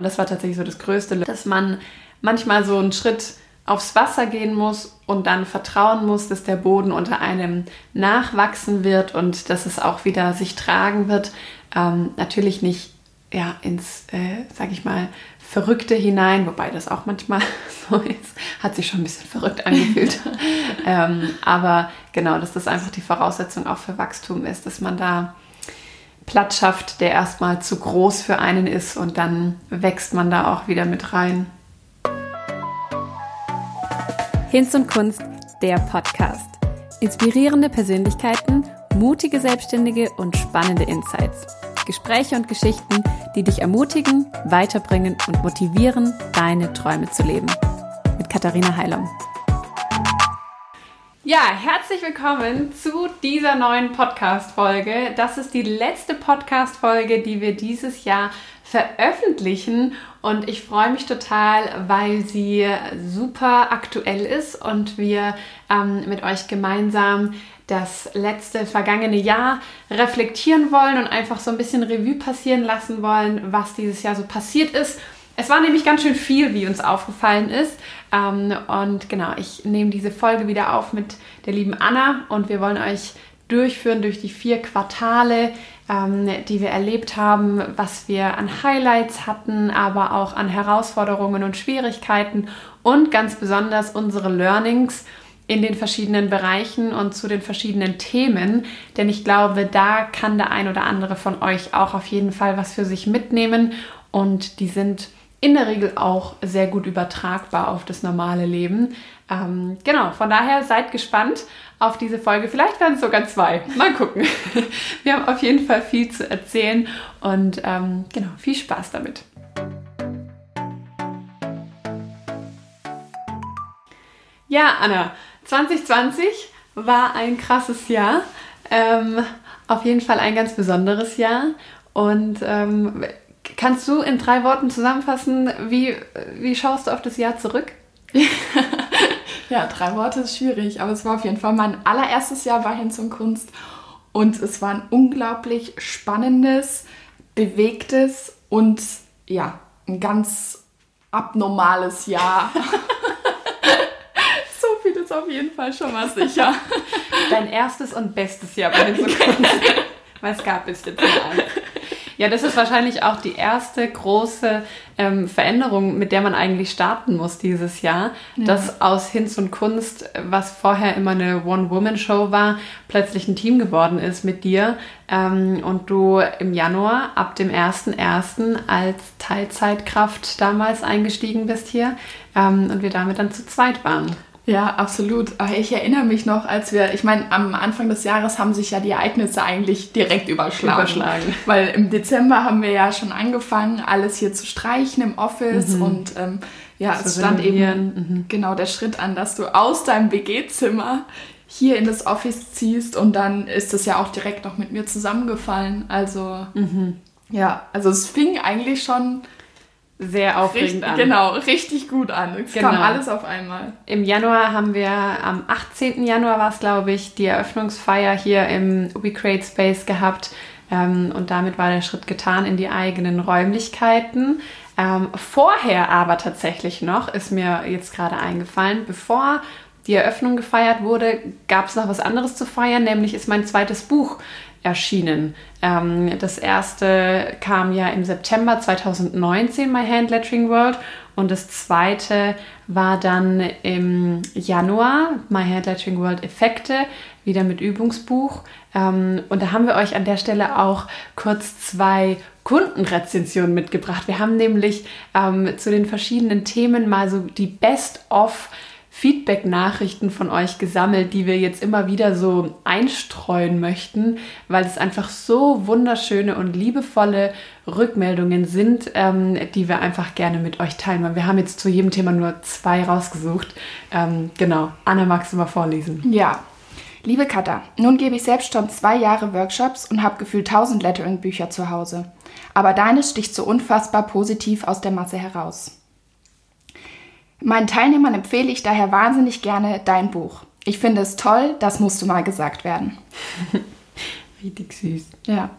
Das war tatsächlich so das Größte, dass man manchmal so einen Schritt aufs Wasser gehen muss und dann vertrauen muss, dass der Boden unter einem nachwachsen wird und dass es auch wieder sich tragen wird. Ähm, natürlich nicht ja, ins, äh, sag ich mal, Verrückte hinein, wobei das auch manchmal so ist, hat sich schon ein bisschen verrückt angefühlt. ähm, aber genau, dass das einfach die Voraussetzung auch für Wachstum ist, dass man da Platz schafft, der erstmal zu groß für einen ist und dann wächst man da auch wieder mit rein. Hinz und Kunst, der Podcast. Inspirierende Persönlichkeiten, mutige Selbstständige und spannende Insights. Gespräche und Geschichten, die dich ermutigen, weiterbringen und motivieren, deine Träume zu leben. Mit Katharina Heilung. Ja, herzlich willkommen zu dieser neuen Podcast-Folge. Das ist die letzte Podcast-Folge, die wir dieses Jahr veröffentlichen und ich freue mich total, weil sie super aktuell ist und wir ähm, mit euch gemeinsam das letzte vergangene Jahr reflektieren wollen und einfach so ein bisschen Revue passieren lassen wollen, was dieses Jahr so passiert ist es war nämlich ganz schön viel, wie uns aufgefallen ist. Ähm, und genau, ich nehme diese Folge wieder auf mit der lieben Anna und wir wollen euch durchführen durch die vier Quartale, ähm, die wir erlebt haben, was wir an Highlights hatten, aber auch an Herausforderungen und Schwierigkeiten und ganz besonders unsere Learnings in den verschiedenen Bereichen und zu den verschiedenen Themen, denn ich glaube, da kann der ein oder andere von euch auch auf jeden Fall was für sich mitnehmen und die sind in der Regel auch sehr gut übertragbar auf das normale Leben. Ähm, genau, von daher seid gespannt auf diese Folge. Vielleicht werden es sogar zwei. Mal gucken. Wir haben auf jeden Fall viel zu erzählen und ähm, genau, viel Spaß damit. Ja, Anna, 2020 war ein krasses Jahr. Ähm, auf jeden Fall ein ganz besonderes Jahr. Und ähm, Kannst du in drei Worten zusammenfassen, wie, wie schaust du auf das Jahr zurück? ja, drei Worte ist schwierig, aber es war auf jeden Fall mein allererstes Jahr bei Hinz und Kunst und es war ein unglaublich spannendes, bewegtes und ja, ein ganz abnormales Jahr. so viel ist auf jeden Fall schon mal sicher. Dein erstes und bestes Jahr bei Hinz und Kunst. Was gab es jetzt mal? Ja, das ist wahrscheinlich auch die erste große ähm, Veränderung, mit der man eigentlich starten muss dieses Jahr. Ja. Dass aus Hinz und Kunst, was vorher immer eine One-Woman-Show war, plötzlich ein Team geworden ist mit dir. Ähm, und du im Januar ab dem 1.1. als Teilzeitkraft damals eingestiegen bist hier ähm, und wir damit dann zu zweit waren. Ja, absolut. Ich erinnere mich noch, als wir, ich meine, am Anfang des Jahres haben sich ja die Ereignisse eigentlich direkt überschlagen. Überschlagen. Weil im Dezember haben wir ja schon angefangen, alles hier zu streichen im Office mhm. und ähm, ja, zu es stand eben mhm. genau der Schritt an, dass du aus deinem WG-Zimmer hier in das Office ziehst und dann ist es ja auch direkt noch mit mir zusammengefallen. Also mhm. ja, also es fing eigentlich schon sehr aufregend richtig, an. Genau, richtig gut an. Es genau. kam alles auf einmal. Im Januar haben wir, am 18. Januar war es, glaube ich, die Eröffnungsfeier hier im We Create Space gehabt. Ähm, und damit war der Schritt getan in die eigenen Räumlichkeiten. Ähm, vorher aber tatsächlich noch, ist mir jetzt gerade eingefallen, bevor die Eröffnung gefeiert wurde, gab es noch was anderes zu feiern, nämlich ist mein zweites Buch erschienen. Ähm, das erste kam ja im September 2019, My Hand Lettering World, und das zweite war dann im Januar, My Hand Lettering World Effekte, wieder mit Übungsbuch. Ähm, und da haben wir euch an der Stelle auch kurz zwei Kundenrezensionen mitgebracht. Wir haben nämlich ähm, zu den verschiedenen Themen mal so die Best-of Feedback-Nachrichten von euch gesammelt, die wir jetzt immer wieder so einstreuen möchten, weil es einfach so wunderschöne und liebevolle Rückmeldungen sind, ähm, die wir einfach gerne mit euch teilen. Weil wir haben jetzt zu jedem Thema nur zwei rausgesucht. Ähm, genau. Anna, magst du mal vorlesen? Ja. Liebe Katha, nun gebe ich selbst schon zwei Jahre Workshops und habe gefühlt tausend Lettering-Bücher zu Hause. Aber deines sticht so unfassbar positiv aus der Masse heraus. Meinen Teilnehmern empfehle ich daher wahnsinnig gerne dein Buch. Ich finde es toll, das musste mal gesagt werden. Richtig süß. Ja.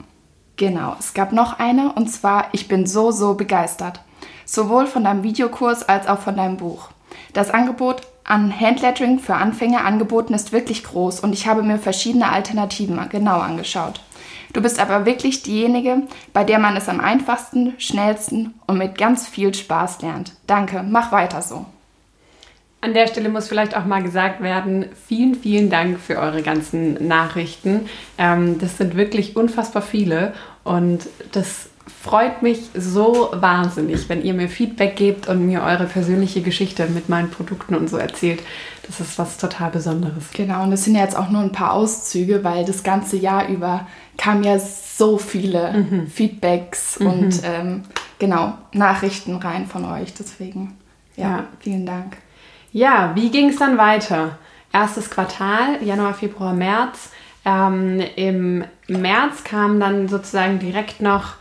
Genau, es gab noch eine und zwar, ich bin so, so begeistert. Sowohl von deinem Videokurs als auch von deinem Buch. Das Angebot an Handlettering für Anfänger angeboten ist wirklich groß und ich habe mir verschiedene Alternativen genau angeschaut. Du bist aber wirklich diejenige, bei der man es am einfachsten, schnellsten und mit ganz viel Spaß lernt. Danke, mach weiter so. An der Stelle muss vielleicht auch mal gesagt werden, vielen, vielen Dank für eure ganzen Nachrichten. Ähm, das sind wirklich unfassbar viele und das freut mich so wahnsinnig, wenn ihr mir Feedback gebt und mir eure persönliche Geschichte mit meinen Produkten und so erzählt. Das ist was total Besonderes. Genau, und das sind ja jetzt auch nur ein paar Auszüge, weil das ganze Jahr über kamen ja so viele mhm. Feedbacks mhm. und ähm, genau Nachrichten rein von euch. Deswegen, ja, ja. vielen Dank. Ja, wie ging es dann weiter? Erstes Quartal, Januar, Februar, März. Ähm, Im März kam dann sozusagen direkt noch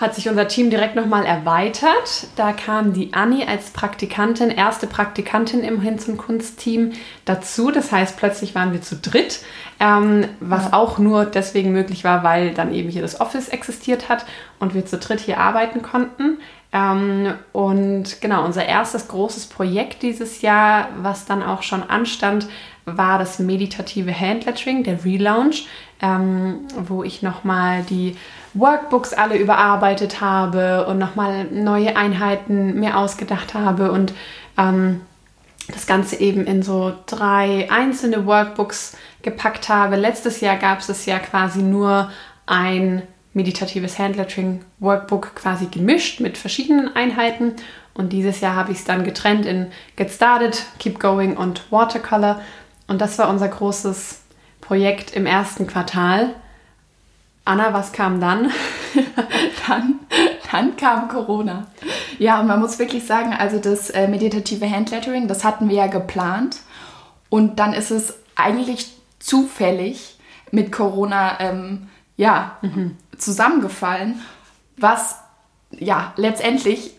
hat sich unser Team direkt nochmal erweitert. Da kam die Anni als Praktikantin, erste Praktikantin im Hinz- und Kunstteam dazu. Das heißt, plötzlich waren wir zu dritt, ähm, was ja. auch nur deswegen möglich war, weil dann eben hier das Office existiert hat und wir zu dritt hier arbeiten konnten. Ähm, und genau, unser erstes großes Projekt dieses Jahr, was dann auch schon anstand, war das meditative Handlettering, der Relaunch, ähm, wo ich nochmal die Workbooks alle überarbeitet habe und nochmal neue Einheiten mir ausgedacht habe und ähm, das Ganze eben in so drei einzelne Workbooks gepackt habe. Letztes Jahr gab es ja quasi nur ein meditatives Handlettering Workbook quasi gemischt mit verschiedenen Einheiten und dieses Jahr habe ich es dann getrennt in Get Started, Keep Going und Watercolor und das war unser großes Projekt im ersten Quartal. Anna, was kam dann? dann? Dann kam Corona. Ja, und man muss wirklich sagen, also das äh, meditative Handlettering, das hatten wir ja geplant. Und dann ist es eigentlich zufällig mit Corona ähm, ja, mhm. zusammengefallen, was ja letztendlich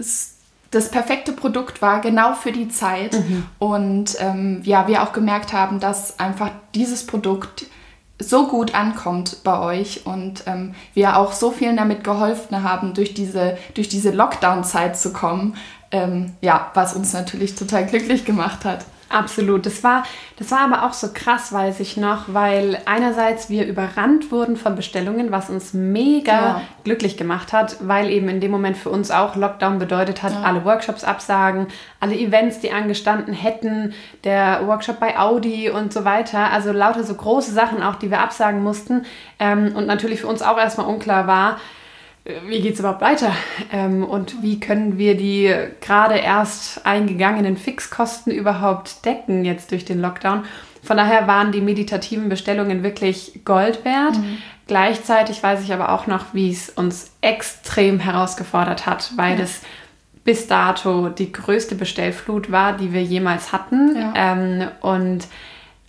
das perfekte Produkt war, genau für die Zeit. Mhm. Und ähm, ja, wir auch gemerkt haben, dass einfach dieses Produkt so gut ankommt bei euch und ähm, wir auch so vielen damit geholfen haben, durch diese, durch diese Lockdown-Zeit zu kommen, ähm, ja, was uns natürlich total glücklich gemacht hat. Absolut. Das war, das war aber auch so krass, weiß ich noch, weil einerseits wir überrannt wurden von Bestellungen, was uns mega ja. glücklich gemacht hat, weil eben in dem Moment für uns auch Lockdown bedeutet hat, ja. alle Workshops absagen, alle Events, die angestanden hätten, der Workshop bei Audi und so weiter. Also lauter so große Sachen auch, die wir absagen mussten. Ähm, und natürlich für uns auch erstmal unklar war, wie geht es überhaupt weiter? Ähm, und wie können wir die gerade erst eingegangenen Fixkosten überhaupt decken jetzt durch den Lockdown? Von daher waren die meditativen Bestellungen wirklich Gold wert. Mhm. Gleichzeitig weiß ich aber auch noch, wie es uns extrem herausgefordert hat, weil ja. das bis dato die größte Bestellflut war, die wir jemals hatten. Ja. Ähm, und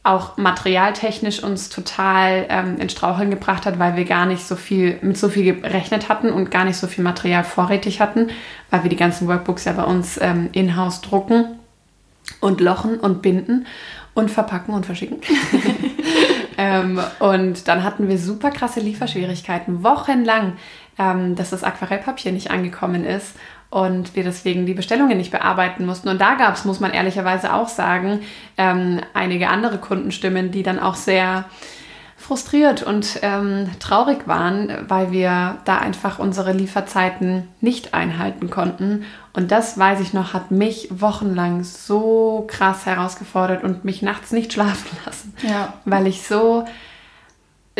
auch materialtechnisch uns total ähm, in Straucheln gebracht hat, weil wir gar nicht so viel mit so viel gerechnet hatten und gar nicht so viel Material vorrätig hatten, weil wir die ganzen Workbooks ja bei uns ähm, in-house drucken und lochen und binden und verpacken und verschicken. ähm, und dann hatten wir super krasse Lieferschwierigkeiten, wochenlang, ähm, dass das Aquarellpapier nicht angekommen ist und wir deswegen die Bestellungen nicht bearbeiten mussten. Und da gab es, muss man ehrlicherweise auch sagen, ähm, einige andere Kundenstimmen, die dann auch sehr frustriert und ähm, traurig waren, weil wir da einfach unsere Lieferzeiten nicht einhalten konnten. Und das, weiß ich noch, hat mich wochenlang so krass herausgefordert und mich nachts nicht schlafen lassen, ja. weil ich so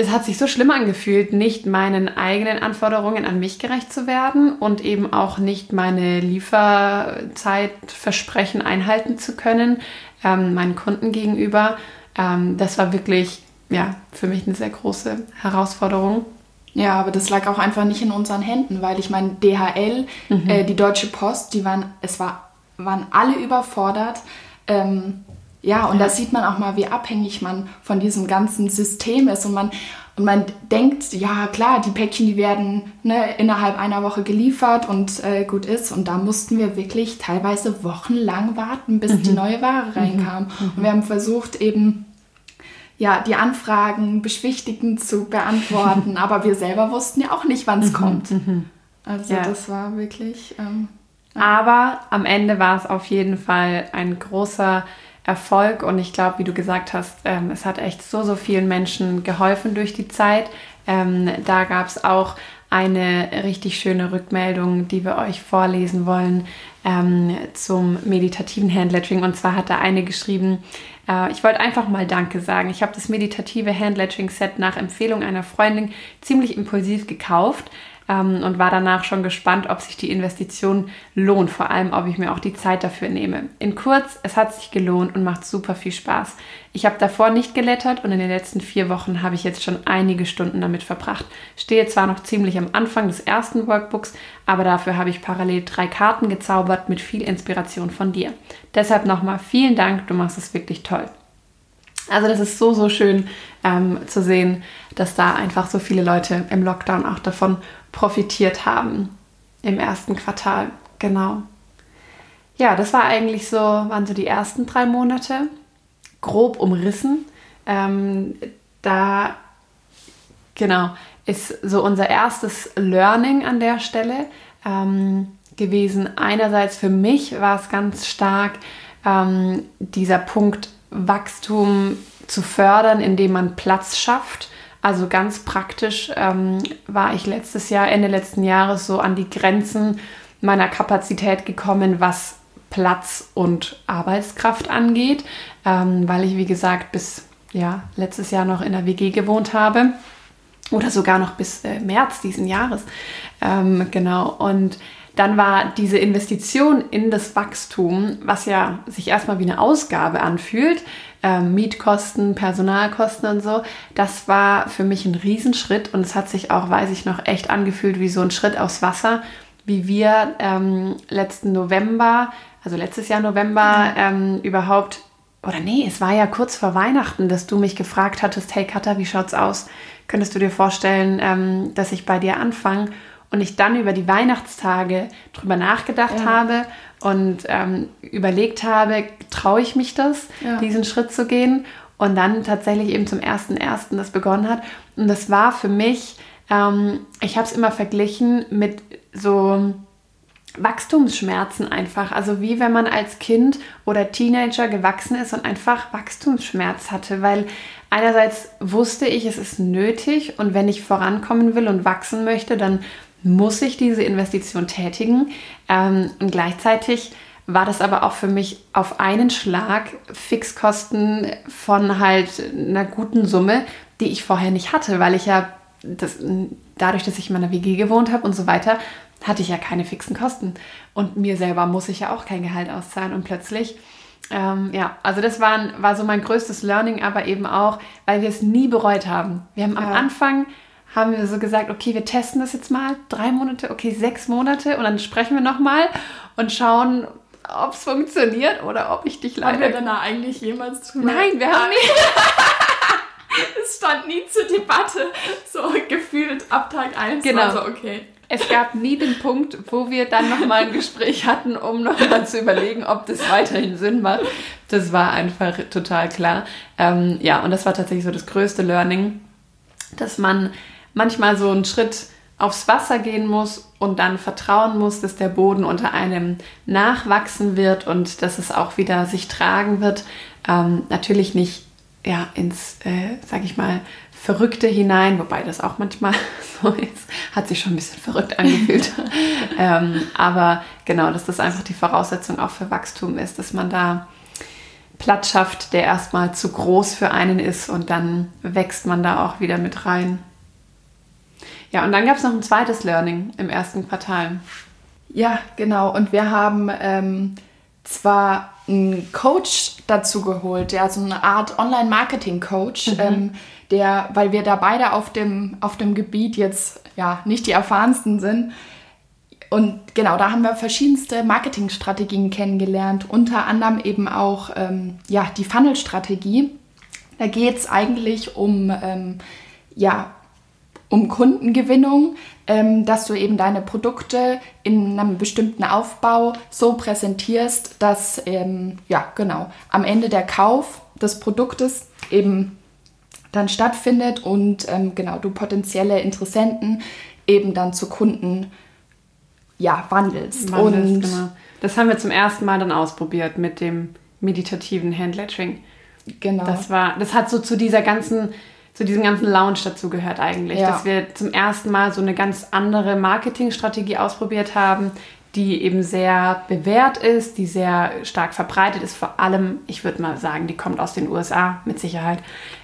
es hat sich so schlimm angefühlt, nicht meinen eigenen Anforderungen an mich gerecht zu werden und eben auch nicht meine Lieferzeitversprechen einhalten zu können, ähm, meinen Kunden gegenüber. Ähm, das war wirklich, ja, für mich eine sehr große Herausforderung. Ja, aber das lag auch einfach nicht in unseren Händen, weil ich meine, DHL, mhm. äh, die Deutsche Post, die waren, es war, waren alle überfordert. Ähm, ja, und ja. da sieht man auch mal, wie abhängig man von diesem ganzen System ist. Und man, und man denkt, ja klar, die Päckchen, die werden ne, innerhalb einer Woche geliefert und äh, gut ist. Und da mussten wir wirklich teilweise wochenlang warten, bis mhm. die neue Ware reinkam. Mhm. Und wir haben versucht eben ja, die Anfragen beschwichtigend zu beantworten. Aber wir selber wussten ja auch nicht, wann es mhm, kommt. Mhm. Also ja. das war wirklich. Ähm, Aber am Ende war es auf jeden Fall ein großer Erfolg und ich glaube, wie du gesagt hast, ähm, es hat echt so, so vielen Menschen geholfen durch die Zeit. Ähm, da gab es auch eine richtig schöne Rückmeldung, die wir euch vorlesen wollen ähm, zum meditativen Handlettering. Und zwar hat da eine geschrieben, äh, ich wollte einfach mal Danke sagen. Ich habe das meditative Handlettering-Set nach Empfehlung einer Freundin ziemlich impulsiv gekauft ähm, und war danach schon gespannt, ob sich die Investition lohnt, vor allem ob ich mir auch die Zeit dafür nehme. In kurz, es hat sich gelohnt und macht super viel Spaß. Ich habe davor nicht gelettert und in den letzten vier Wochen habe ich jetzt schon einige Stunden damit verbracht. Stehe zwar noch ziemlich am Anfang des ersten Workbooks, aber dafür habe ich parallel drei Karten gezaubert mit viel Inspiration von dir. Deshalb nochmal vielen Dank, du machst es wirklich toll. Also das ist so, so schön ähm, zu sehen, dass da einfach so viele Leute im Lockdown auch davon profitiert haben im ersten Quartal. Genau. Ja, das war eigentlich so, waren so die ersten drei Monate, grob umrissen. Ähm, da, genau, ist so unser erstes Learning an der Stelle ähm, gewesen. Einerseits für mich war es ganz stark ähm, dieser Punkt Wachstum zu fördern, indem man Platz schafft also ganz praktisch ähm, war ich letztes Jahr, Ende letzten Jahres so an die Grenzen meiner Kapazität gekommen, was Platz und Arbeitskraft angeht, ähm, weil ich, wie gesagt, bis ja, letztes Jahr noch in der WG gewohnt habe oder sogar noch bis äh, März diesen Jahres. Ähm, genau. Und dann war diese Investition in das Wachstum, was ja sich erstmal wie eine Ausgabe anfühlt, ähm, Mietkosten, Personalkosten und so. Das war für mich ein Riesenschritt und es hat sich auch, weiß ich noch, echt angefühlt wie so ein Schritt aufs Wasser, wie wir ähm, letzten November, also letztes Jahr November, ähm, überhaupt, oder nee, es war ja kurz vor Weihnachten, dass du mich gefragt hattest, hey Katha, wie schaut's aus? Könntest du dir vorstellen, ähm, dass ich bei dir anfange? Und ich dann über die Weihnachtstage drüber nachgedacht ja. habe und ähm, überlegt habe, traue ich mich das, ja. diesen Schritt zu gehen? Und dann tatsächlich eben zum ersten ersten das begonnen hat. Und das war für mich, ähm, ich habe es immer verglichen mit so Wachstumsschmerzen einfach. Also wie wenn man als Kind oder Teenager gewachsen ist und einfach Wachstumsschmerz hatte, weil einerseits wusste ich, es ist nötig und wenn ich vorankommen will und wachsen möchte, dann muss ich diese Investition tätigen. Ähm, und gleichzeitig war das aber auch für mich auf einen Schlag Fixkosten von halt einer guten Summe, die ich vorher nicht hatte, weil ich ja das, dadurch, dass ich in meiner WG gewohnt habe und so weiter, hatte ich ja keine fixen Kosten. Und mir selber muss ich ja auch kein Gehalt auszahlen. Und plötzlich, ähm, ja, also das war, war so mein größtes Learning, aber eben auch, weil wir es nie bereut haben. Wir haben ja. am Anfang haben wir so gesagt, okay, wir testen das jetzt mal, drei Monate, okay, sechs Monate und dann sprechen wir nochmal und schauen, ob es funktioniert oder ob ich dich leider... Haben wir danach eigentlich jemals drüber... Nein, wir haben nicht... es stand nie zur Debatte, so gefühlt ab Tag 1 genau. Also okay. Es gab nie den Punkt, wo wir dann nochmal ein Gespräch hatten, um nochmal zu überlegen, ob das weiterhin Sinn macht. Das war einfach total klar. Ähm, ja, und das war tatsächlich so das größte Learning, dass man manchmal so einen Schritt aufs Wasser gehen muss und dann vertrauen muss, dass der Boden unter einem nachwachsen wird und dass es auch wieder sich tragen wird. Ähm, natürlich nicht ja, ins, äh, sag ich mal, Verrückte hinein, wobei das auch manchmal so ist, hat sich schon ein bisschen verrückt angefühlt. ähm, aber genau, dass das einfach die Voraussetzung auch für Wachstum ist, dass man da Platz schafft, der erstmal zu groß für einen ist und dann wächst man da auch wieder mit rein. Ja, und dann gab es noch ein zweites Learning im ersten Quartal. Ja, genau. Und wir haben ähm, zwar einen Coach dazu geholt, der so eine Art Online-Marketing-Coach, mhm. ähm, der, weil wir da beide auf dem, auf dem Gebiet jetzt ja nicht die erfahrensten sind. Und genau, da haben wir verschiedenste Marketingstrategien kennengelernt, unter anderem eben auch ähm, ja, die Funnel-Strategie. Da geht es eigentlich um ähm, ja, um Kundengewinnung, ähm, dass du eben deine Produkte in einem bestimmten Aufbau so präsentierst, dass ähm, ja genau am Ende der Kauf des Produktes eben dann stattfindet und ähm, genau du potenzielle Interessenten eben dann zu Kunden ja, wandelst. wandelst und genau. Das haben wir zum ersten Mal dann ausprobiert mit dem meditativen Handlettering. Genau. Das war, das hat so zu dieser ganzen, zu diesem ganzen Lounge dazu gehört eigentlich, ja. dass wir zum ersten Mal so eine ganz andere Marketingstrategie ausprobiert haben, die eben sehr bewährt ist, die sehr stark verbreitet ist. Vor allem, ich würde mal sagen, die kommt aus den USA mit Sicherheit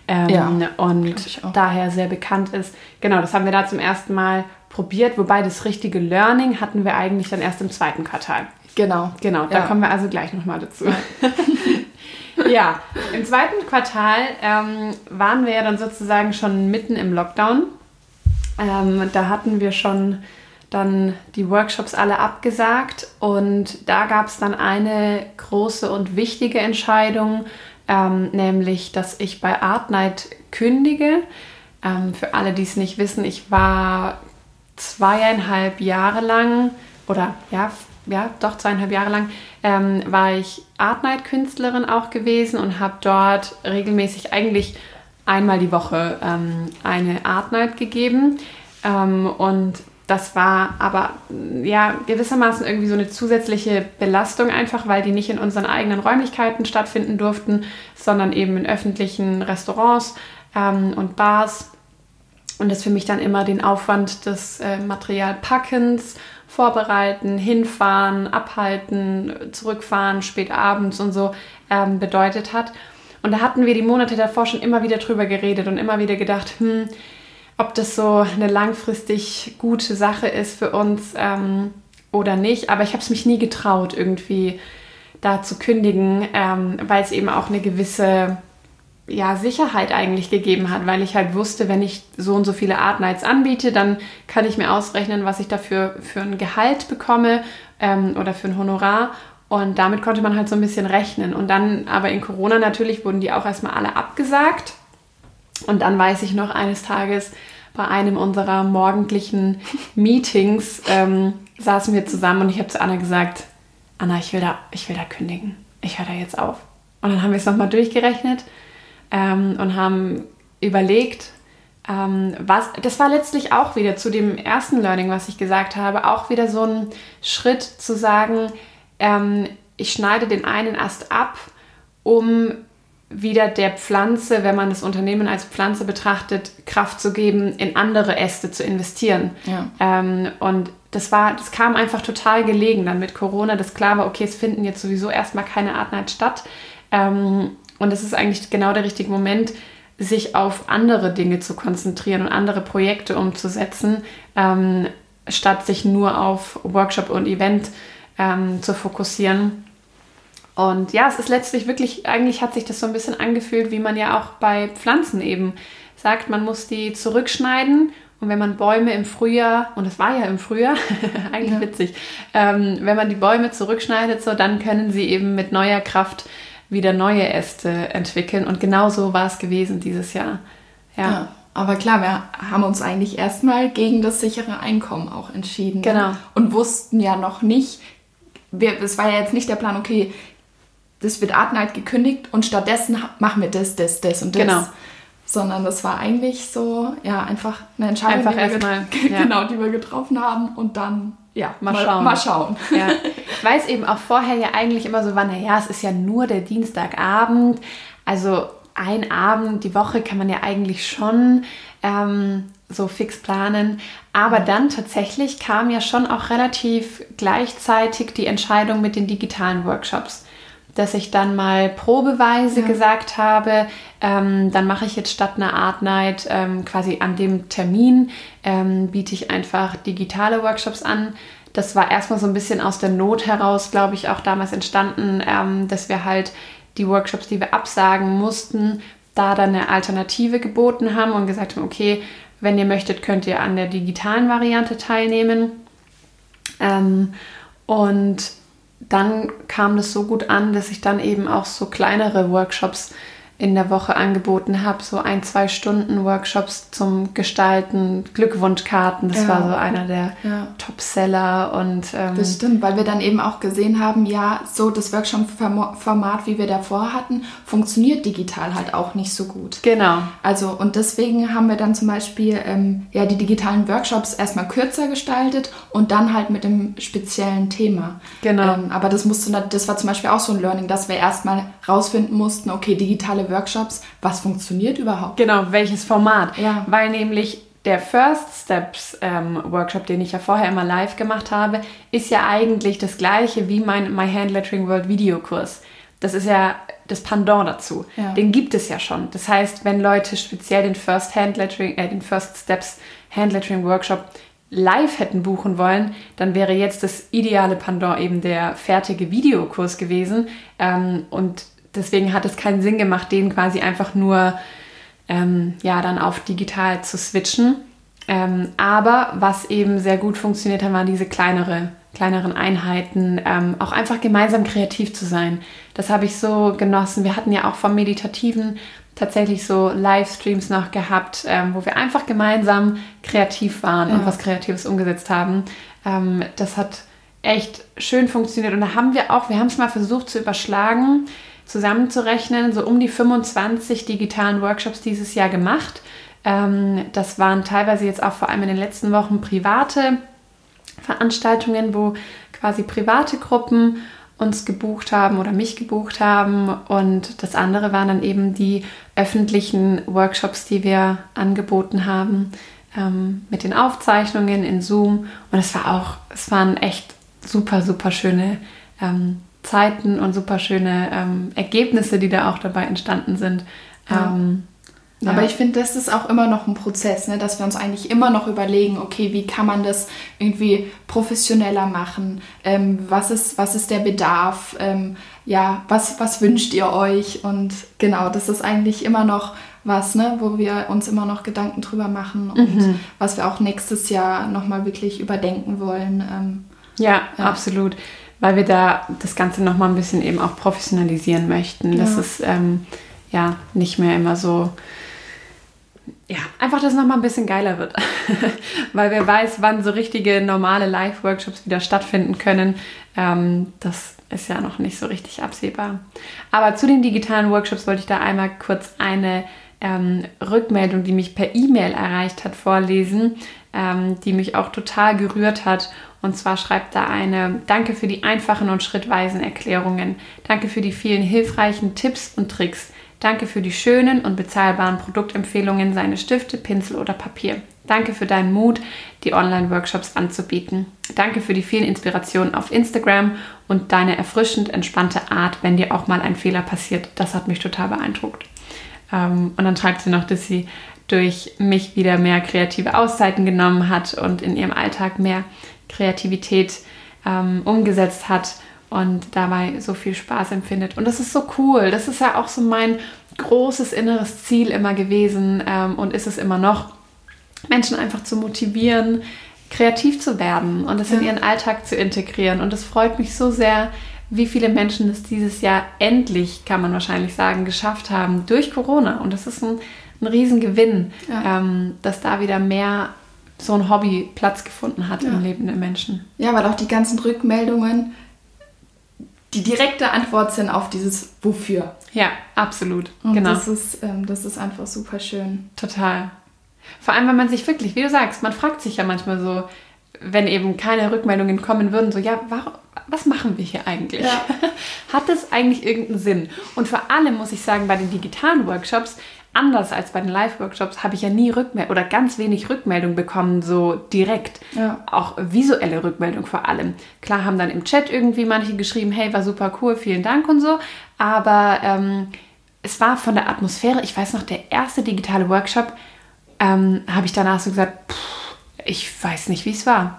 ähm, ja, und daher sehr bekannt ist. Genau, das haben wir da zum ersten Mal probiert, wobei das richtige Learning hatten wir eigentlich dann erst im zweiten Quartal. Genau. Genau, da ja. kommen wir also gleich nochmal dazu. ja, im zweiten Quartal ähm, waren wir ja dann sozusagen schon mitten im Lockdown. Ähm, da hatten wir schon dann die Workshops alle abgesagt und da gab es dann eine große und wichtige Entscheidung, ähm, nämlich dass ich bei Art Night kündige. Ähm, für alle, die es nicht wissen, ich war zweieinhalb Jahre lang oder ja, ja, doch zweieinhalb Jahre lang ähm, war ich Art Night Künstlerin auch gewesen und habe dort regelmäßig eigentlich einmal die Woche ähm, eine Art Night gegeben. Ähm, und das war aber ja gewissermaßen irgendwie so eine zusätzliche Belastung einfach, weil die nicht in unseren eigenen Räumlichkeiten stattfinden durften, sondern eben in öffentlichen Restaurants ähm, und Bars. Und das für mich dann immer den Aufwand des äh, Materialpackens, Vorbereiten, hinfahren, abhalten, zurückfahren, spät abends und so ähm, bedeutet hat. Und da hatten wir die Monate davor schon immer wieder drüber geredet und immer wieder gedacht, hm, ob das so eine langfristig gute Sache ist für uns ähm, oder nicht. Aber ich habe es mich nie getraut, irgendwie da zu kündigen, ähm, weil es eben auch eine gewisse ja, Sicherheit eigentlich gegeben hat, weil ich halt wusste, wenn ich so und so viele Art Nights anbiete, dann kann ich mir ausrechnen, was ich dafür für ein Gehalt bekomme ähm, oder für ein Honorar. Und damit konnte man halt so ein bisschen rechnen. Und dann, aber in Corona natürlich wurden die auch erstmal alle abgesagt. Und dann weiß ich noch eines Tages bei einem unserer morgendlichen Meetings ähm, saßen wir zusammen und ich habe zu Anna gesagt, Anna, ich will da, ich will da kündigen. Ich höre da jetzt auf. Und dann haben wir es nochmal durchgerechnet ähm, und haben überlegt, ähm, was, das war letztlich auch wieder zu dem ersten Learning, was ich gesagt habe, auch wieder so ein Schritt zu sagen, ähm, ich schneide den einen Ast ab, um wieder der Pflanze, wenn man das Unternehmen als Pflanze betrachtet, Kraft zu geben, in andere Äste zu investieren. Ja. Ähm, und das war, das kam einfach total gelegen dann mit Corona, dass klar war, okay, es finden jetzt sowieso erstmal keine Art Night statt. Ähm, und es ist eigentlich genau der richtige Moment, sich auf andere Dinge zu konzentrieren und andere Projekte umzusetzen, ähm, statt sich nur auf Workshop und Event ähm, zu fokussieren. Und ja, es ist letztlich wirklich, eigentlich hat sich das so ein bisschen angefühlt, wie man ja auch bei Pflanzen eben sagt, man muss die zurückschneiden und wenn man Bäume im Frühjahr, und es war ja im Frühjahr, eigentlich ja. witzig, ähm, wenn man die Bäume zurückschneidet, so dann können sie eben mit neuer Kraft wieder neue Äste entwickeln. Und genau so war es gewesen dieses Jahr. Ja. ja. Aber klar, wir haben uns eigentlich erstmal gegen das sichere Einkommen auch entschieden. Ne? Genau. Und wussten ja noch nicht, es war ja jetzt nicht der Plan, okay, das wird Art Night gekündigt und stattdessen machen wir das, das, das und das. Genau. Sondern das war eigentlich so, ja, einfach eine Entscheidung, einfach die, wir, ja. genau, die wir getroffen haben und dann ja, mal, mal schauen. Mal schauen. Ja. Ich weiß eben auch vorher ja eigentlich immer so war, naja, es ist ja nur der Dienstagabend. Also ein Abend die Woche kann man ja eigentlich schon ähm, so fix planen. Aber dann tatsächlich kam ja schon auch relativ gleichzeitig die Entscheidung mit den digitalen Workshops dass ich dann mal probeweise ja. gesagt habe, ähm, dann mache ich jetzt statt einer Art Night ähm, quasi an dem Termin, ähm, biete ich einfach digitale Workshops an. Das war erstmal so ein bisschen aus der Not heraus, glaube ich, auch damals entstanden, ähm, dass wir halt die Workshops, die wir absagen mussten, da dann eine Alternative geboten haben und gesagt haben, okay, wenn ihr möchtet, könnt ihr an der digitalen Variante teilnehmen. Ähm, und dann kam das so gut an, dass ich dann eben auch so kleinere Workshops in der Woche angeboten habe, so ein, zwei Stunden Workshops zum Gestalten, Glückwunschkarten, das ja. war so einer der ja. Top-Seller und ähm, das stimmt, weil wir dann eben auch gesehen haben, ja, so das Workshop-Format, wie wir davor hatten, funktioniert digital halt auch nicht so gut. Genau. Also und deswegen haben wir dann zum Beispiel ähm, ja die digitalen Workshops erstmal kürzer gestaltet und dann halt mit dem speziellen Thema. Genau. Ähm, aber das musste, das war zum Beispiel auch so ein Learning, dass wir erstmal rausfinden mussten, okay, digitale Workshops, was funktioniert überhaupt? Genau, welches Format? Ja. Weil nämlich der First Steps ähm, Workshop, den ich ja vorher immer live gemacht habe, ist ja eigentlich das gleiche wie mein My Hand Lettering World Videokurs. Das ist ja das Pendant dazu. Ja. Den gibt es ja schon. Das heißt, wenn Leute speziell den First Hand Lettering, äh, den First Steps Hand Lettering Workshop live hätten buchen wollen, dann wäre jetzt das ideale Pendant eben der fertige Videokurs gewesen. Ähm, und deswegen hat es keinen Sinn gemacht, den quasi einfach nur ähm, ja, dann auf digital zu switchen. Ähm, aber was eben sehr gut funktioniert hat, waren diese kleinere, kleineren Einheiten, ähm, auch einfach gemeinsam kreativ zu sein. Das habe ich so genossen. Wir hatten ja auch vom Meditativen tatsächlich so Livestreams noch gehabt, ähm, wo wir einfach gemeinsam kreativ waren ja. und was Kreatives umgesetzt haben. Ähm, das hat echt schön funktioniert. Und da haben wir auch, wir haben es mal versucht zu überschlagen zusammenzurechnen, so um die 25 digitalen Workshops dieses Jahr gemacht. Ähm, das waren teilweise jetzt auch vor allem in den letzten Wochen private Veranstaltungen, wo quasi private Gruppen uns gebucht haben oder mich gebucht haben. Und das andere waren dann eben die öffentlichen Workshops, die wir angeboten haben ähm, mit den Aufzeichnungen in Zoom. Und es war auch, es waren echt super, super schöne ähm, Zeiten und super schöne ähm, Ergebnisse, die da auch dabei entstanden sind. Ja. Ähm, ja. Aber ich finde, das ist auch immer noch ein Prozess, ne? dass wir uns eigentlich immer noch überlegen, okay, wie kann man das irgendwie professioneller machen? Ähm, was, ist, was ist der Bedarf? Ähm, ja, was, was wünscht ihr euch? Und genau, das ist eigentlich immer noch was, ne? wo wir uns immer noch Gedanken drüber machen und mhm. was wir auch nächstes Jahr nochmal wirklich überdenken wollen. Ähm, ja, ja, absolut weil wir da das Ganze nochmal ein bisschen eben auch professionalisieren möchten, ja. dass es ähm, ja nicht mehr immer so, ja, einfach, dass es nochmal ein bisschen geiler wird, weil wer weiß, wann so richtige normale Live-Workshops wieder stattfinden können, ähm, das ist ja noch nicht so richtig absehbar. Aber zu den digitalen Workshops wollte ich da einmal kurz eine ähm, Rückmeldung, die mich per E-Mail erreicht hat, vorlesen, ähm, die mich auch total gerührt hat und zwar schreibt da eine Danke für die einfachen und schrittweisen Erklärungen. Danke für die vielen hilfreichen Tipps und Tricks. Danke für die schönen und bezahlbaren Produktempfehlungen, seine Stifte, Pinsel oder Papier. Danke für deinen Mut, die Online-Workshops anzubieten. Danke für die vielen Inspirationen auf Instagram und deine erfrischend entspannte Art, wenn dir auch mal ein Fehler passiert. Das hat mich total beeindruckt. Ähm, und dann schreibt sie noch, dass sie durch mich wieder mehr kreative Auszeiten genommen hat und in ihrem Alltag mehr Kreativität ähm, umgesetzt hat und dabei so viel Spaß empfindet. Und das ist so cool. Das ist ja auch so mein großes inneres Ziel immer gewesen ähm, und ist es immer noch, Menschen einfach zu motivieren, kreativ zu werden und es ja. in ihren Alltag zu integrieren. Und es freut mich so sehr, wie viele Menschen es dieses Jahr endlich, kann man wahrscheinlich sagen, geschafft haben durch Corona. Und das ist ein, ein Riesengewinn, ja. ähm, dass da wieder mehr so ein Hobby Platz gefunden hat ja. im Leben der Menschen. Ja, weil auch die ganzen Rückmeldungen die direkte Antwort sind auf dieses Wofür. Ja, absolut. Und genau. Das ist, ähm, das ist einfach super schön. Total. Vor allem, wenn man sich wirklich, wie du sagst, man fragt sich ja manchmal so, wenn eben keine Rückmeldungen kommen würden, so, ja, warum, was machen wir hier eigentlich? Ja. Hat das eigentlich irgendeinen Sinn? Und vor allem muss ich sagen, bei den digitalen Workshops anders als bei den Live-Workshops habe ich ja nie Rückmeldung oder ganz wenig Rückmeldung bekommen, so direkt. Ja. Auch visuelle Rückmeldung vor allem. Klar haben dann im Chat irgendwie manche geschrieben, hey, war super cool, vielen Dank und so. Aber ähm, es war von der Atmosphäre, ich weiß noch, der erste digitale Workshop, ähm, habe ich danach so gesagt, pff, ich weiß nicht, wie es war.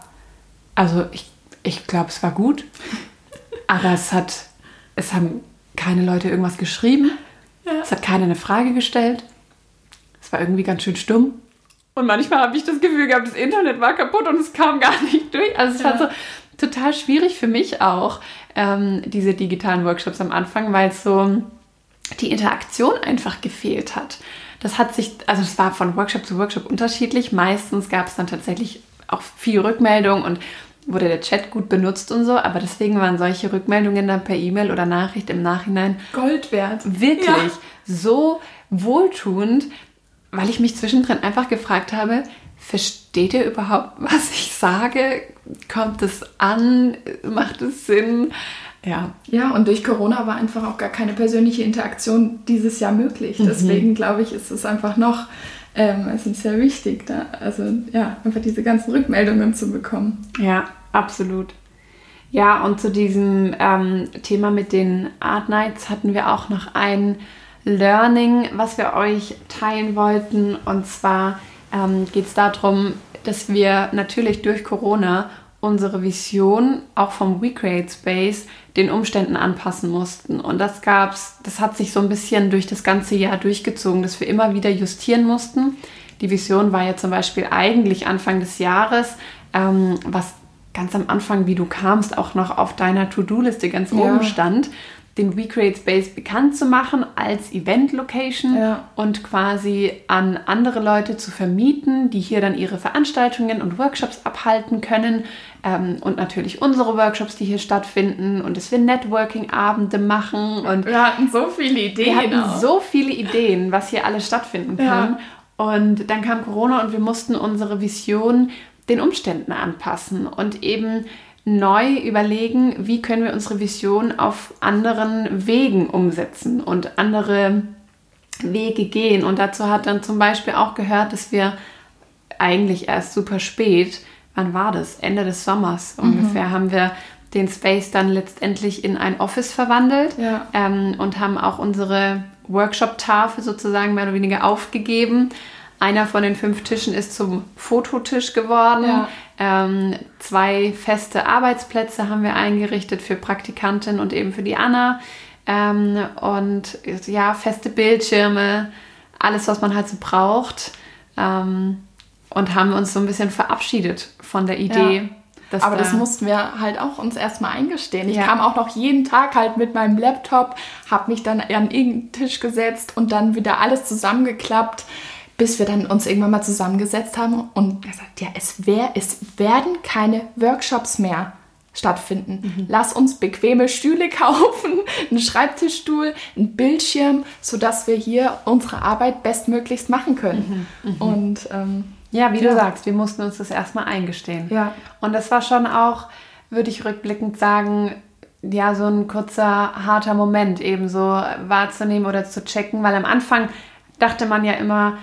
Also ich, ich glaube, es war gut, aber es hat, es haben keine Leute irgendwas geschrieben. Ja. Es hat keiner eine Frage gestellt. Es war irgendwie ganz schön stumm. Und manchmal habe ich das Gefühl gehabt, das Internet war kaputt und es kam gar nicht durch. Also es ja. war so total schwierig für mich auch, ähm, diese digitalen Workshops am Anfang, weil es so, die Interaktion einfach gefehlt hat. Das hat sich, also es war von Workshop zu Workshop unterschiedlich. Meistens gab es dann tatsächlich auch viel Rückmeldung und wurde der Chat gut benutzt und so, aber deswegen waren solche Rückmeldungen dann per E-Mail oder Nachricht im Nachhinein Gold wert. Wirklich ja. so wohltuend, weil ich mich zwischendrin einfach gefragt habe, versteht ihr überhaupt, was ich sage? Kommt es an? Macht es Sinn? Ja. Ja, und durch Corona war einfach auch gar keine persönliche Interaktion dieses Jahr möglich. Mhm. Deswegen glaube ich, ist es einfach noch ähm, essentiell wichtig, da, also ja, einfach diese ganzen Rückmeldungen zu bekommen. Ja, absolut. Ja, und zu diesem ähm, Thema mit den Art Nights hatten wir auch noch ein Learning, was wir euch teilen wollten. Und zwar ähm, geht es darum, dass wir natürlich durch Corona unsere Vision auch vom WeCreate Space den Umständen anpassen mussten. Und das gab's, das hat sich so ein bisschen durch das ganze Jahr durchgezogen, dass wir immer wieder justieren mussten. Die Vision war ja zum Beispiel eigentlich Anfang des Jahres, ähm, was ganz am Anfang, wie du kamst, auch noch auf deiner To-Do-Liste ganz ja. oben stand den We Create Space bekannt zu machen als Event-Location ja. und quasi an andere Leute zu vermieten, die hier dann ihre Veranstaltungen und Workshops abhalten können ähm, und natürlich unsere Workshops, die hier stattfinden und dass wir Networking-Abende machen und wir hatten so viele Ideen. Wir hatten auch. so viele Ideen, was hier alles stattfinden kann. Ja. Und dann kam Corona und wir mussten unsere Vision den Umständen anpassen und eben neu überlegen, wie können wir unsere Vision auf anderen Wegen umsetzen und andere Wege gehen. Und dazu hat dann zum Beispiel auch gehört, dass wir eigentlich erst super spät, wann war das? Ende des Sommers mhm. ungefähr, haben wir den Space dann letztendlich in ein Office verwandelt ja. ähm, und haben auch unsere Workshop-Tafel sozusagen mehr oder weniger aufgegeben einer von den fünf Tischen ist zum Fototisch geworden. Ja. Ähm, zwei feste Arbeitsplätze haben wir eingerichtet für Praktikantin und eben für die Anna. Ähm, und ja, feste Bildschirme, alles, was man halt so braucht. Ähm, und haben uns so ein bisschen verabschiedet von der Idee. Ja. Aber da das mussten wir halt auch uns erstmal eingestehen. Ich ja. kam auch noch jeden Tag halt mit meinem Laptop, habe mich dann an irgendeinen Tisch gesetzt und dann wieder alles zusammengeklappt bis wir dann uns irgendwann mal zusammengesetzt haben und gesagt, ja, es, wär, es werden keine Workshops mehr stattfinden. Mhm. Lass uns bequeme Stühle kaufen, einen Schreibtischstuhl, einen Bildschirm, sodass wir hier unsere Arbeit bestmöglichst machen können. Mhm. Mhm. Und ähm, ja, wie ja. du sagst, wir mussten uns das erstmal eingestehen. Ja. Und das war schon auch, würde ich rückblickend sagen, ja, so ein kurzer, harter Moment eben so wahrzunehmen oder zu checken, weil am Anfang dachte man ja immer,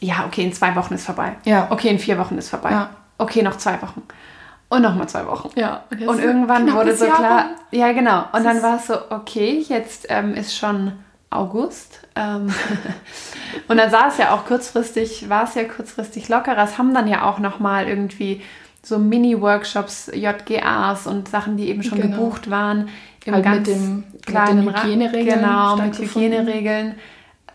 ja, okay, in zwei Wochen ist vorbei. Ja. Okay, in vier Wochen ist vorbei. Ja. Okay, noch zwei Wochen. Und nochmal zwei Wochen. Ja. Und, und irgendwann wurde so klar, ja genau. Und dann war es so, okay, jetzt ähm, ist schon August. Ähm, und dann sah es ja auch kurzfristig, war es ja kurzfristig lockerer. Es haben dann ja auch nochmal irgendwie so Mini-Workshops, JGAs und Sachen, die eben schon genau. gebucht waren. Im halt ganz mit dem kleinen mit den Hygieneregeln. Genau, mit Hygieneregeln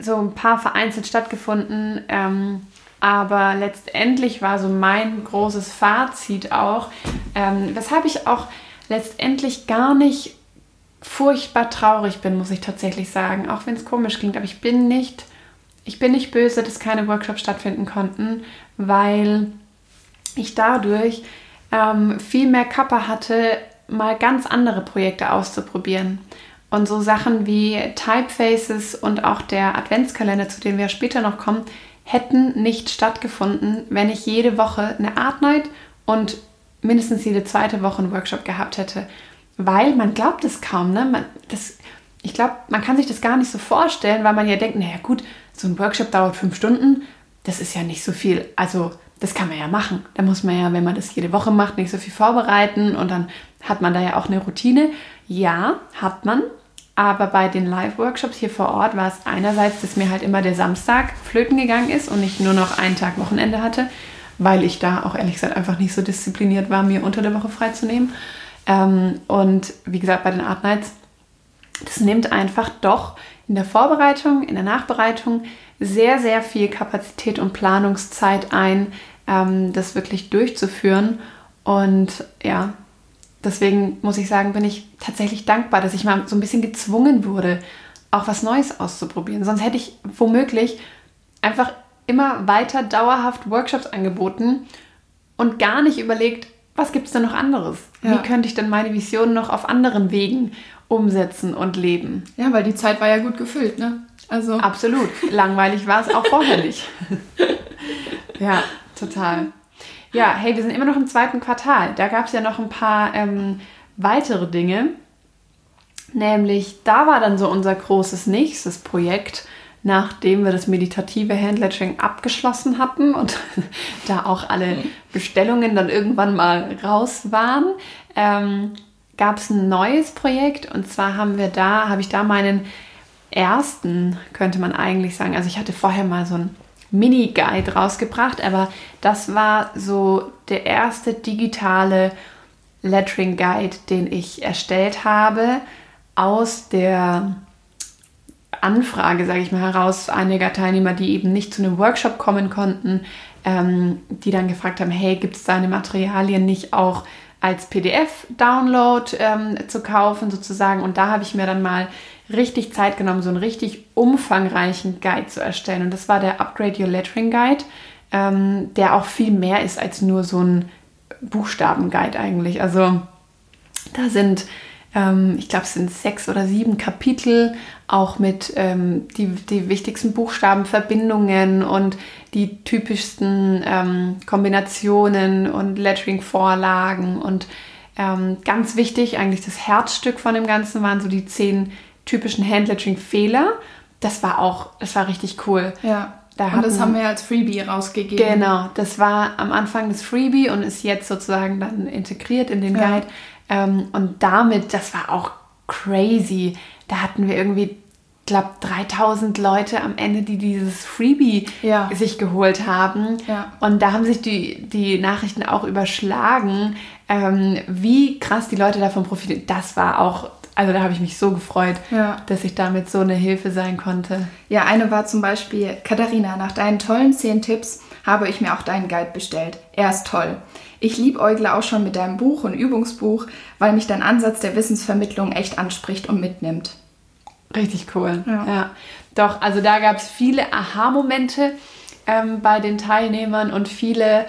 so ein paar vereinzelt stattgefunden. Ähm, aber letztendlich war so mein großes Fazit auch, ähm, weshalb ich auch letztendlich gar nicht furchtbar traurig bin, muss ich tatsächlich sagen, auch wenn es komisch klingt, aber ich bin nicht, ich bin nicht böse, dass keine Workshops stattfinden konnten, weil ich dadurch ähm, viel mehr Kappa hatte, mal ganz andere Projekte auszuprobieren. Und so Sachen wie Typefaces und auch der Adventskalender, zu dem wir später noch kommen, hätten nicht stattgefunden, wenn ich jede Woche eine Art Night und mindestens jede zweite Woche einen Workshop gehabt hätte. Weil man glaubt es kaum, ne? Man, das, ich glaube, man kann sich das gar nicht so vorstellen, weil man ja denkt, naja gut, so ein Workshop dauert fünf Stunden, das ist ja nicht so viel. Also das kann man ja machen. Da muss man ja, wenn man das jede Woche macht, nicht so viel vorbereiten und dann hat man da ja auch eine Routine. Ja, hat man, aber bei den Live-Workshops hier vor Ort war es einerseits, dass mir halt immer der Samstag flöten gegangen ist und ich nur noch einen Tag Wochenende hatte, weil ich da auch ehrlich gesagt einfach nicht so diszipliniert war, mir unter der Woche freizunehmen. Ähm, und wie gesagt, bei den Art Nights, das nimmt einfach doch in der Vorbereitung, in der Nachbereitung sehr, sehr viel Kapazität und Planungszeit ein, ähm, das wirklich durchzuführen. Und ja, deswegen muss ich sagen, bin ich tatsächlich dankbar, dass ich mal so ein bisschen gezwungen wurde, auch was Neues auszuprobieren. Sonst hätte ich womöglich einfach immer weiter dauerhaft Workshops angeboten und gar nicht überlegt, was gibt es denn noch anderes? Ja. Wie könnte ich denn meine Vision noch auf anderen Wegen umsetzen und leben? Ja, weil die Zeit war ja gut gefüllt, ne? Also. Absolut. Langweilig war es auch vorher nicht. ja, total. Ja, hey, wir sind immer noch im zweiten Quartal. Da gab es ja noch ein paar ähm, weitere Dinge. Nämlich, da war dann so unser großes nächstes Projekt, nachdem wir das meditative Handlettering abgeschlossen hatten und da auch alle Bestellungen dann irgendwann mal raus waren, ähm, gab es ein neues Projekt und zwar haben wir da, habe ich da meinen ersten, könnte man eigentlich sagen, also ich hatte vorher mal so ein Mini-Guide rausgebracht, aber das war so der erste digitale Lettering Guide, den ich erstellt habe aus der Anfrage, sage ich mal, heraus einiger Teilnehmer, die eben nicht zu einem Workshop kommen konnten, ähm, die dann gefragt haben, hey, gibt es deine Materialien nicht auch als PDF-Download ähm, zu kaufen sozusagen? Und da habe ich mir dann mal richtig Zeit genommen, so einen richtig umfangreichen Guide zu erstellen. Und das war der Upgrade Your Lettering Guide, ähm, der auch viel mehr ist als nur so ein Buchstabenguide eigentlich. Also da sind ähm, ich glaube, es sind sechs oder sieben Kapitel, auch mit ähm, die, die wichtigsten Buchstabenverbindungen und die typischsten ähm, Kombinationen und Lettering-Vorlagen. Und ähm, ganz wichtig, eigentlich das Herzstück von dem Ganzen waren so die zehn typischen Handlettering-Fehler. Das war auch, das war richtig cool. Ja. Da und das haben wir als Freebie rausgegeben. Genau, das war am Anfang das Freebie und ist jetzt sozusagen dann integriert in den Guide. Ähm, und damit, das war auch crazy. Da hatten wir irgendwie, glaube 3000 Leute am Ende, die dieses Freebie ja. sich geholt haben. Ja. Und da haben sich die, die Nachrichten auch überschlagen, ähm, wie krass die Leute davon profitieren. Das war auch also da habe ich mich so gefreut, ja. dass ich damit so eine Hilfe sein konnte. Ja, eine war zum Beispiel, Katharina, nach deinen tollen 10 Tipps habe ich mir auch deinen Guide bestellt. Er ist toll. Ich liebäugle auch schon mit deinem Buch und Übungsbuch, weil mich dein Ansatz der Wissensvermittlung echt anspricht und mitnimmt. Richtig cool. Ja. ja. Doch, also da gab es viele Aha-Momente ähm, bei den Teilnehmern und viele,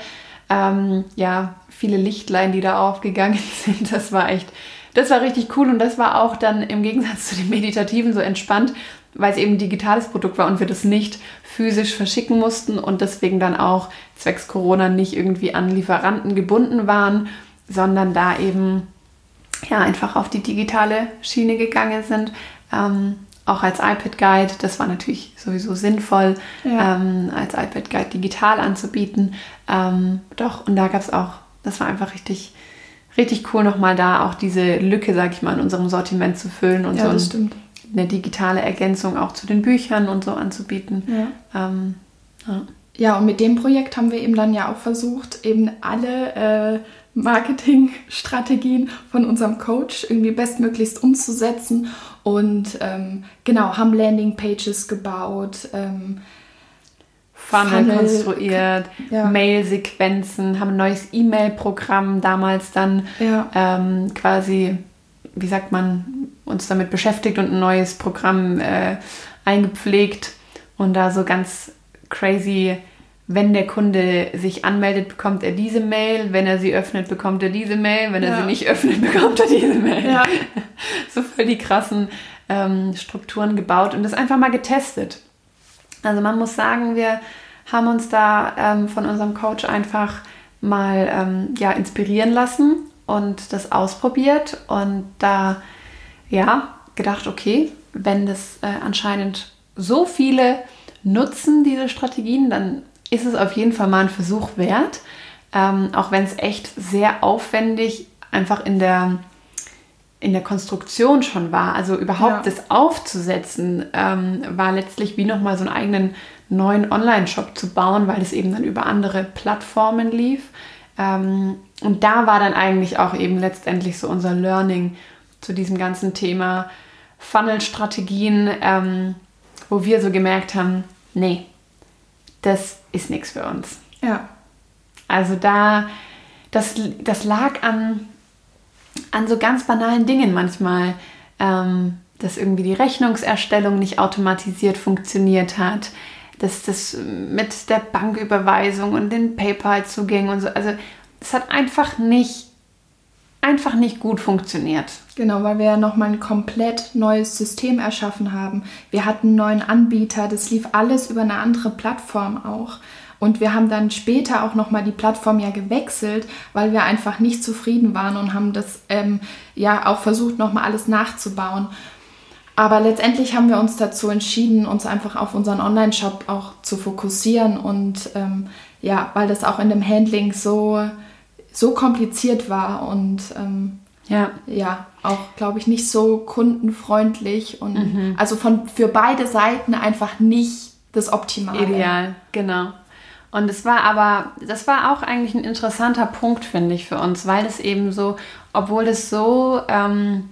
ähm, ja, viele Lichtlein, die da aufgegangen sind. Das war echt, das war richtig cool und das war auch dann im Gegensatz zu dem Meditativen so entspannt, weil es eben ein digitales Produkt war und wir das nicht physisch verschicken mussten und deswegen dann auch zwecks Corona nicht irgendwie an Lieferanten gebunden waren, sondern da eben ja einfach auf die digitale Schiene gegangen sind. Ähm, auch als iPad Guide, das war natürlich sowieso sinnvoll, ja. ähm, als iPad Guide digital anzubieten. Ähm, doch, und da gab es auch, das war einfach richtig, richtig cool, nochmal da auch diese Lücke, sag ich mal, in unserem Sortiment zu füllen und ja, so ein, stimmt eine digitale Ergänzung auch zu den Büchern und so anzubieten. Ja. Ähm, ja. ja. und mit dem Projekt haben wir eben dann ja auch versucht, eben alle äh, Marketingstrategien von unserem Coach irgendwie bestmöglichst umzusetzen und ähm, genau, haben Landingpages gebaut. Ähm, Funnel, Funnel konstruiert, ja. Mail-Sequenzen, haben ein neues E-Mail-Programm damals dann ja. ähm, quasi, wie sagt man, uns damit beschäftigt und ein neues Programm äh, eingepflegt und da so ganz crazy, wenn der Kunde sich anmeldet, bekommt er diese Mail, wenn er sie öffnet, bekommt er diese Mail, wenn ja. er sie nicht öffnet, bekommt er diese Mail. Ja. so voll die krassen ähm, Strukturen gebaut und das einfach mal getestet. Also man muss sagen, wir haben uns da ähm, von unserem Coach einfach mal ähm, ja, inspirieren lassen und das ausprobiert und da ja, gedacht, okay, wenn das äh, anscheinend so viele nutzen, diese Strategien, dann ist es auf jeden Fall mal ein Versuch wert. Ähm, auch wenn es echt sehr aufwendig einfach in der, in der Konstruktion schon war. Also überhaupt ja. das aufzusetzen, ähm, war letztlich wie nochmal so einen eigenen neuen Online-Shop zu bauen, weil es eben dann über andere Plattformen lief. Ähm, und da war dann eigentlich auch eben letztendlich so unser Learning, zu diesem ganzen Thema Funnel-Strategien, ähm, wo wir so gemerkt haben, nee, das ist nichts für uns. Ja. Also da, das, das lag an, an so ganz banalen Dingen manchmal. Ähm, dass irgendwie die Rechnungserstellung nicht automatisiert funktioniert hat, dass das mit der Banküberweisung und den PayPal-Zugängen und so, also es hat einfach nicht, einfach nicht gut funktioniert. Genau, weil wir ja nochmal ein komplett neues System erschaffen haben. Wir hatten einen neuen Anbieter, das lief alles über eine andere Plattform auch. Und wir haben dann später auch nochmal die Plattform ja gewechselt, weil wir einfach nicht zufrieden waren und haben das ähm, ja auch versucht, nochmal alles nachzubauen. Aber letztendlich haben wir uns dazu entschieden, uns einfach auf unseren Online-Shop auch zu fokussieren und ähm, ja, weil das auch in dem Handling so, so kompliziert war und ähm, ja. ja, auch glaube ich nicht so kundenfreundlich und mhm. also von für beide Seiten einfach nicht das Optimale. Ideal, genau. Und es war aber, das war auch eigentlich ein interessanter Punkt, finde ich, für uns, weil es eben so, obwohl es so ähm,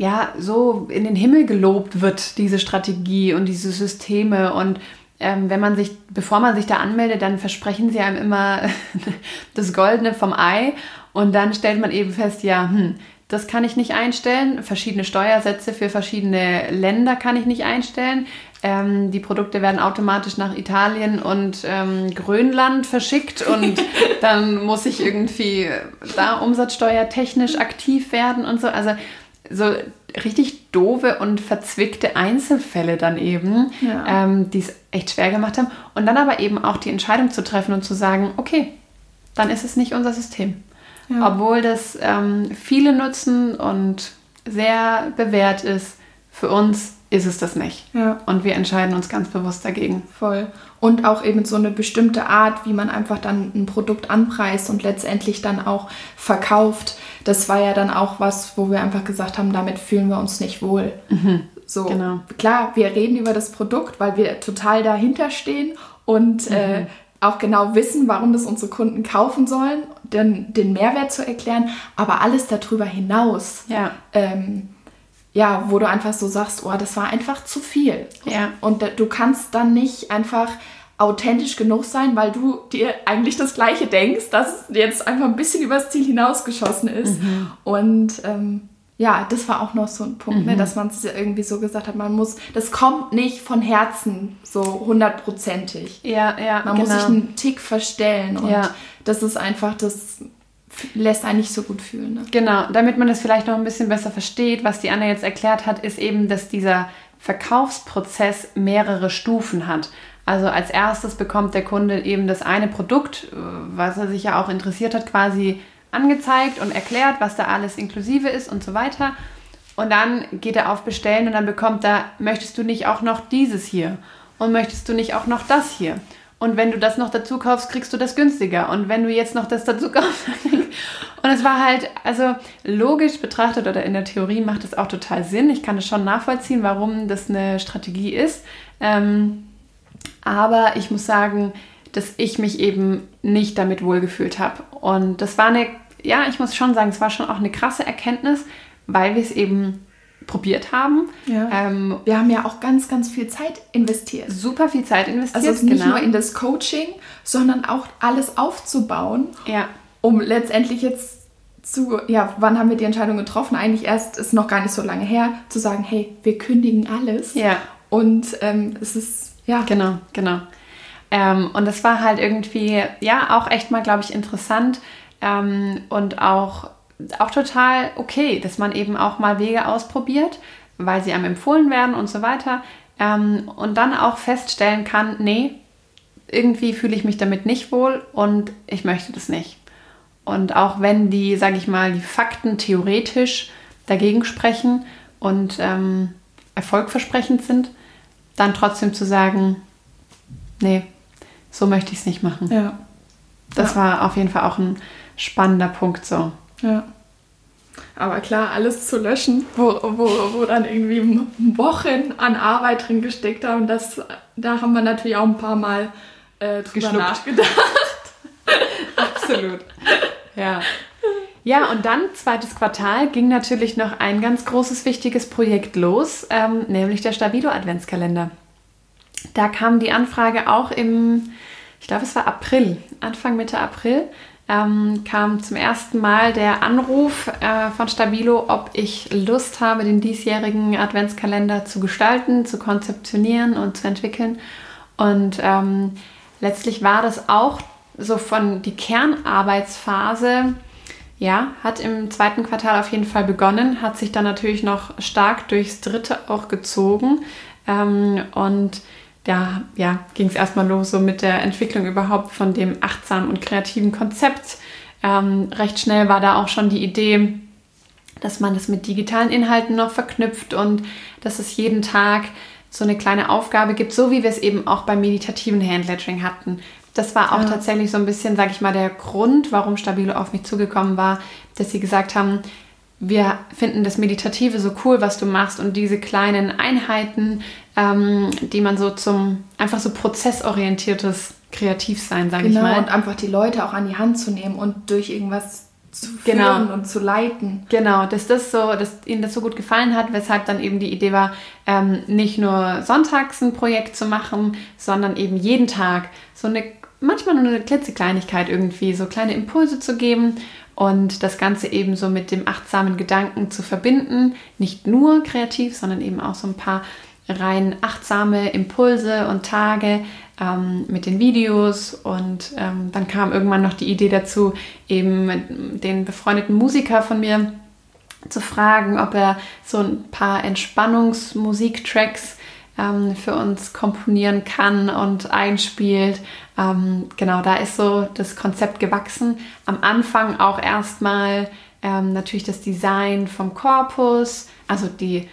ja so in den Himmel gelobt wird, diese Strategie und diese Systeme und ähm, wenn man sich, bevor man sich da anmeldet, dann versprechen sie einem immer das Goldene vom Ei und dann stellt man eben fest, ja, hm, das kann ich nicht einstellen. Verschiedene Steuersätze für verschiedene Länder kann ich nicht einstellen. Ähm, die Produkte werden automatisch nach Italien und ähm, Grönland verschickt und dann muss ich irgendwie da umsatzsteuertechnisch aktiv werden und so. Also so richtig doofe und verzwickte Einzelfälle dann eben, ja. ähm, die es echt schwer gemacht haben. Und dann aber eben auch die Entscheidung zu treffen und zu sagen, okay, dann ist es nicht unser System. Ja. Obwohl das ähm, viele nutzen und sehr bewährt ist, für uns ist es das nicht. Ja. Und wir entscheiden uns ganz bewusst dagegen. Voll. Und auch eben so eine bestimmte Art, wie man einfach dann ein Produkt anpreist und letztendlich dann auch verkauft das war ja dann auch was, wo wir einfach gesagt haben, damit fühlen wir uns nicht wohl. Mhm. So, genau. klar, wir reden über das Produkt, weil wir total dahinter stehen und äh, mhm. äh, auch genau wissen, warum das unsere Kunden kaufen sollen, den, den Mehrwert zu erklären, aber alles darüber hinaus. Ja. Ähm, ja, wo du einfach so sagst, oh, das war einfach zu viel. Ja. Und du kannst dann nicht einfach authentisch genug sein, weil du dir eigentlich das Gleiche denkst, dass es jetzt einfach ein bisschen übers Ziel hinausgeschossen ist. Mhm. Und ähm, ja, das war auch noch so ein Punkt, ne, mhm. ne, dass man es irgendwie so gesagt hat, man muss, das kommt nicht von Herzen so hundertprozentig. Ja, ja. Man genau. muss sich genau. einen Tick verstellen und ja. das ist einfach, das lässt einen nicht so gut fühlen. Ne? Genau, damit man das vielleicht noch ein bisschen besser versteht, was die Anna jetzt erklärt hat, ist eben, dass dieser Verkaufsprozess mehrere Stufen hat. Also als erstes bekommt der Kunde eben das eine Produkt, äh, was er sich ja auch interessiert hat, quasi angezeigt und erklärt, was da alles inklusive ist und so weiter. Und dann geht er auf Bestellen und dann bekommt er, möchtest du nicht auch noch dieses hier? Und möchtest du nicht auch noch das hier? Und wenn du das noch dazu kaufst, kriegst du das günstiger. Und wenn du jetzt noch das dazu kaufst, und es war halt, also logisch betrachtet oder in der Theorie macht es auch total Sinn. Ich kann es schon nachvollziehen, warum das eine Strategie ist. Ähm, aber ich muss sagen, dass ich mich eben nicht damit wohlgefühlt habe. Und das war eine, ja, ich muss schon sagen, es war schon auch eine krasse Erkenntnis, weil wir es eben probiert haben. Ja. Ähm, wir haben ja auch ganz, ganz viel Zeit investiert. Super viel Zeit investiert. Also nicht genau. nur in das Coaching, sondern auch alles aufzubauen, ja. um letztendlich jetzt zu, ja, wann haben wir die Entscheidung getroffen? Eigentlich erst, ist noch gar nicht so lange her, zu sagen, hey, wir kündigen alles. Ja. Und ähm, es ist ja. Genau, genau. Ähm, und das war halt irgendwie, ja, auch echt mal, glaube ich, interessant ähm, und auch, auch total okay, dass man eben auch mal Wege ausprobiert, weil sie einem empfohlen werden und so weiter. Ähm, und dann auch feststellen kann, nee, irgendwie fühle ich mich damit nicht wohl und ich möchte das nicht. Und auch wenn die, sage ich mal, die Fakten theoretisch dagegen sprechen und ähm, erfolgversprechend sind, dann trotzdem zu sagen, nee, so möchte ich es nicht machen. Ja. Das ja. war auf jeden Fall auch ein spannender Punkt so. Ja. Aber klar, alles zu löschen, wo, wo, wo dann irgendwie Wochen an Arbeit drin gesteckt haben, das, da haben wir natürlich auch ein paar Mal äh, drüber Geschluckt. nachgedacht. Absolut. Ja. Ja, und dann, zweites Quartal, ging natürlich noch ein ganz großes, wichtiges Projekt los, ähm, nämlich der Stabilo Adventskalender. Da kam die Anfrage auch im, ich glaube, es war April, Anfang Mitte April. Ähm, kam zum ersten Mal der Anruf äh, von Stabilo, ob ich Lust habe, den diesjährigen Adventskalender zu gestalten, zu konzeptionieren und zu entwickeln. Und ähm, letztlich war das auch so von die Kernarbeitsphase, ja, hat im zweiten Quartal auf jeden Fall begonnen, hat sich dann natürlich noch stark durchs dritte auch gezogen. Ähm, und da ja, ging es erstmal los so mit der Entwicklung überhaupt von dem achtsamen und kreativen Konzept. Ähm, recht schnell war da auch schon die Idee, dass man das mit digitalen Inhalten noch verknüpft und dass es jeden Tag so eine kleine Aufgabe gibt, so wie wir es eben auch beim meditativen Handlettering hatten. Das war auch ja. tatsächlich so ein bisschen, sage ich mal, der Grund, warum Stabilo auf mich zugekommen war, dass sie gesagt haben, wir finden das Meditative so cool, was du machst und diese kleinen Einheiten, ähm, die man so zum einfach so prozessorientiertes Kreativsein, sage genau, ich mal. und einfach die Leute auch an die Hand zu nehmen und durch irgendwas zu genau. führen und zu leiten. Genau, dass das so, dass ihnen das so gut gefallen hat, weshalb dann eben die Idee war, ähm, nicht nur sonntags ein Projekt zu machen, sondern eben jeden Tag so eine manchmal nur eine klitzekleinigkeit irgendwie, so kleine Impulse zu geben und das Ganze eben so mit dem achtsamen Gedanken zu verbinden. Nicht nur kreativ, sondern eben auch so ein paar rein achtsame Impulse und Tage ähm, mit den Videos. Und ähm, dann kam irgendwann noch die Idee dazu, eben den befreundeten Musiker von mir zu fragen, ob er so ein paar Entspannungsmusiktracks ähm, für uns komponieren kann und einspielt. Ähm, genau, da ist so das Konzept gewachsen. Am Anfang auch erstmal ähm, natürlich das Design vom Korpus, also die,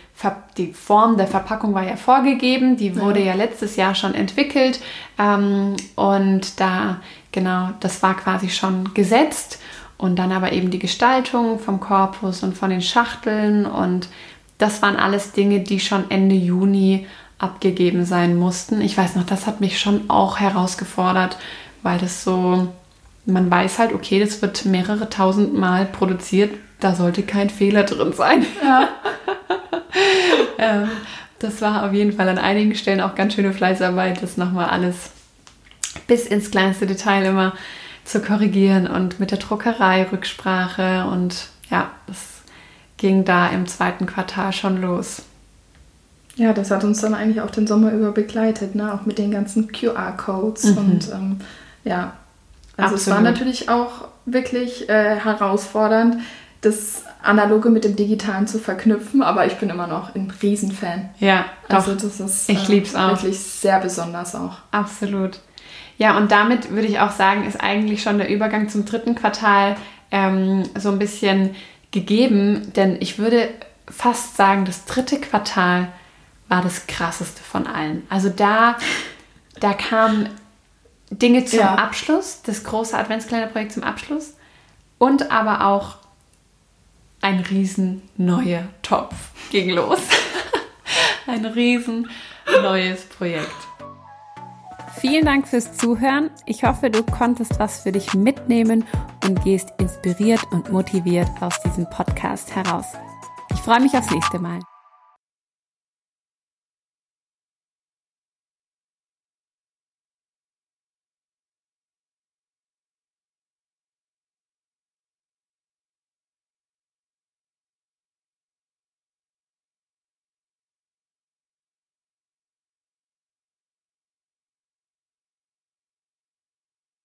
die Form der Verpackung war ja vorgegeben, die wurde ja, ja letztes Jahr schon entwickelt ähm, und da, genau, das war quasi schon gesetzt und dann aber eben die Gestaltung vom Korpus und von den Schachteln und das waren alles Dinge, die schon Ende Juni abgegeben sein mussten. Ich weiß noch, das hat mich schon auch herausgefordert, weil das so, man weiß halt, okay, das wird mehrere tausend Mal produziert, da sollte kein Fehler drin sein. Ja. ähm, das war auf jeden Fall an einigen Stellen auch ganz schöne Fleißarbeit, das nochmal alles bis ins kleinste Detail immer zu korrigieren und mit der Druckerei Rücksprache und ja, das ging da im zweiten Quartal schon los. Ja, das hat uns dann eigentlich auch den Sommer über begleitet, ne? auch mit den ganzen QR-Codes. Mhm. Und ähm, ja, also Absolut. es war natürlich auch wirklich äh, herausfordernd, das Analoge mit dem Digitalen zu verknüpfen, aber ich bin immer noch ein Riesenfan. Ja, also doch. das ist ich äh, lieb's auch. wirklich sehr besonders auch. Absolut. Ja, und damit würde ich auch sagen, ist eigentlich schon der Übergang zum dritten Quartal ähm, so ein bisschen gegeben, denn ich würde fast sagen, das dritte Quartal war das krasseste von allen. Also da, da kamen Dinge zum ja. Abschluss, das große Adventskalenderprojekt zum Abschluss und aber auch ein riesen neuer Topf ging los. ein riesen neues Projekt. Vielen Dank fürs Zuhören. Ich hoffe, du konntest was für dich mitnehmen und gehst inspiriert und motiviert aus diesem Podcast heraus. Ich freue mich aufs nächste Mal.